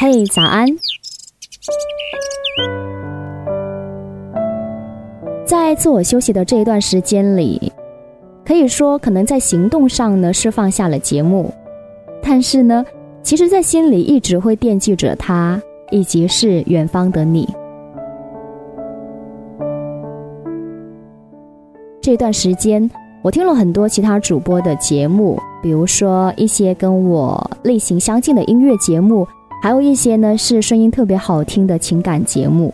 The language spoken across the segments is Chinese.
嘿，早安！在自我休息的这一段时间里，可以说可能在行动上呢是放下了节目，但是呢，其实，在心里一直会惦记着他，以及是远方的你。这段时间，我听了很多其他主播的节目，比如说一些跟我类型相近的音乐节目，还有一些呢是声音特别好听的情感节目。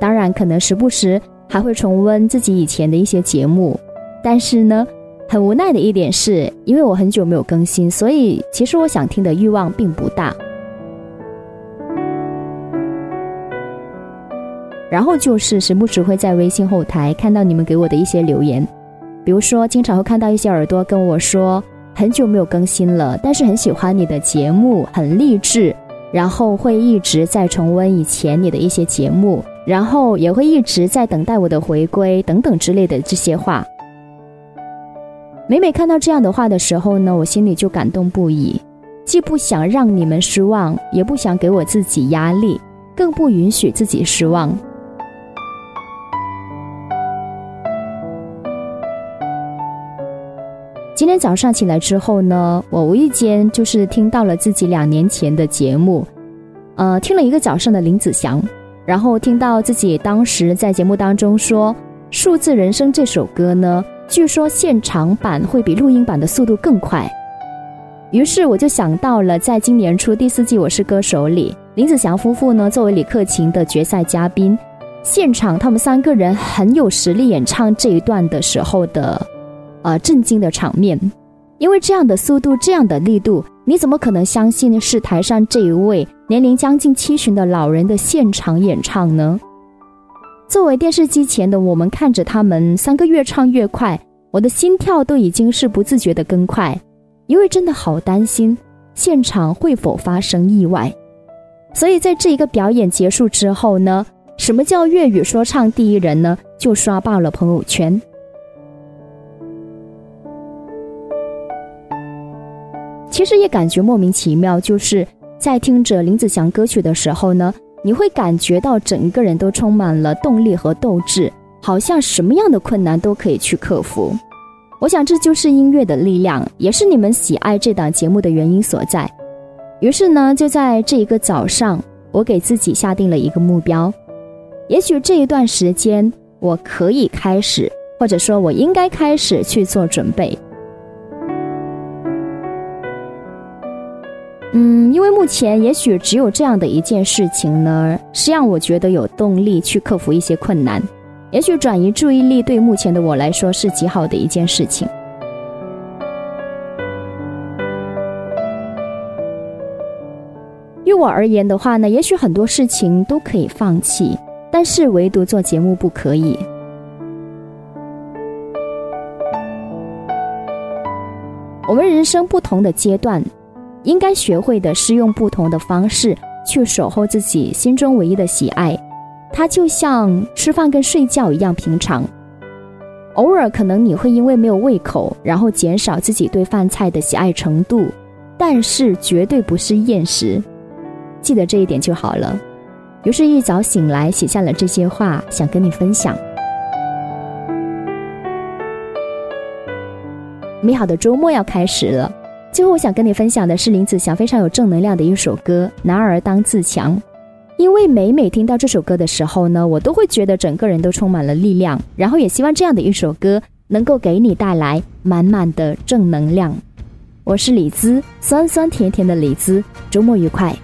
当然，可能时不时还会重温自己以前的一些节目，但是呢，很无奈的一点是，因为我很久没有更新，所以其实我想听的欲望并不大。然后就是时不时会在微信后台看到你们给我的一些留言，比如说经常会看到一些耳朵跟我说很久没有更新了，但是很喜欢你的节目，很励志，然后会一直在重温以前你的一些节目，然后也会一直在等待我的回归等等之类的这些话。每每看到这样的话的时候呢，我心里就感动不已，既不想让你们失望，也不想给我自己压力，更不允许自己失望。今天早上起来之后呢，我无意间就是听到了自己两年前的节目，呃，听了一个早上的林子祥，然后听到自己当时在节目当中说《数字人生》这首歌呢，据说现场版会比录音版的速度更快，于是我就想到了在今年初第四季《我是歌手》里，林子祥夫妇呢作为李克勤的决赛嘉宾，现场他们三个人很有实力演唱这一段的时候的。呃，震惊的场面，因为这样的速度，这样的力度，你怎么可能相信是台上这一位年龄将近七旬的老人的现场演唱呢？作为电视机前的我们，看着他们三个越唱越快，我的心跳都已经是不自觉的更快，因为真的好担心现场会否发生意外。所以在这一个表演结束之后呢，什么叫粤语说唱第一人呢？就刷爆了朋友圈。其实也感觉莫名其妙，就是在听着林子祥歌曲的时候呢，你会感觉到整个人都充满了动力和斗志，好像什么样的困难都可以去克服。我想这就是音乐的力量，也是你们喜爱这档节目的原因所在。于是呢，就在这一个早上，我给自己下定了一个目标，也许这一段时间我可以开始，或者说我应该开始去做准备。嗯，因为目前也许只有这样的一件事情呢，是让我觉得有动力去克服一些困难。也许转移注意力对目前的我来说是极好的一件事情。于我而言的话呢，也许很多事情都可以放弃，但是唯独做节目不可以。我们人生不同的阶段。应该学会的是用不同的方式去守候自己心中唯一的喜爱，它就像吃饭跟睡觉一样平常。偶尔可能你会因为没有胃口，然后减少自己对饭菜的喜爱程度，但是绝对不是厌食，记得这一点就好了。于是，一早醒来写下了这些话，想跟你分享。美好的周末要开始了。最后，我想跟你分享的是林子祥非常有正能量的一首歌《男儿当自强》，因为每每听到这首歌的时候呢，我都会觉得整个人都充满了力量，然后也希望这样的一首歌能够给你带来满满的正能量。我是李兹，酸酸甜甜的李兹，周末愉快。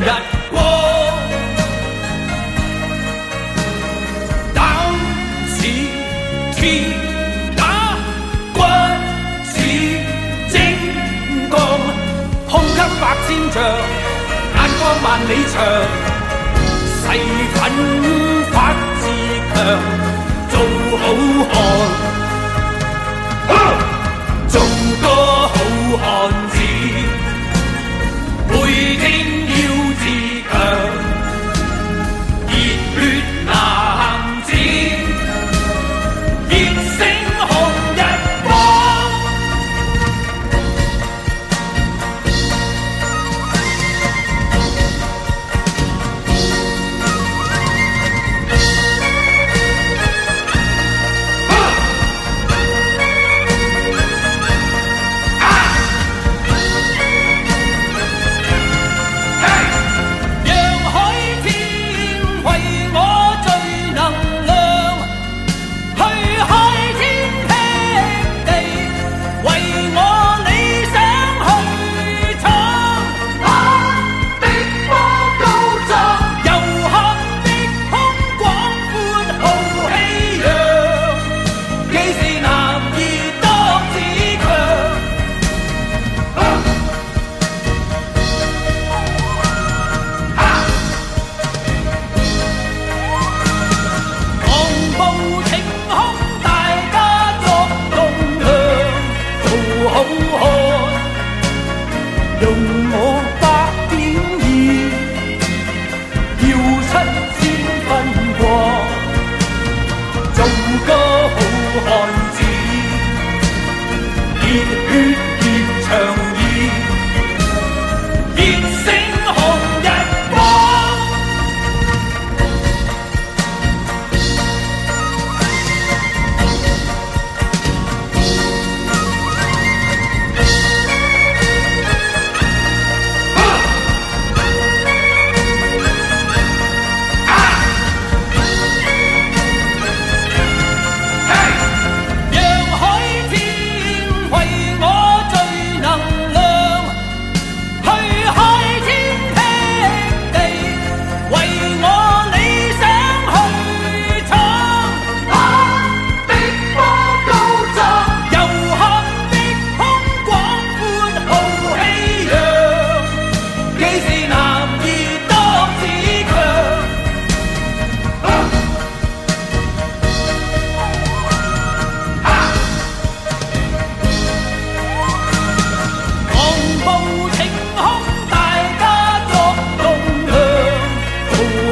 日光，胆似铁打，骨似精钢，胸襟百千丈，眼光万里长，誓奋发自强，做好汉，做个。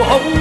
我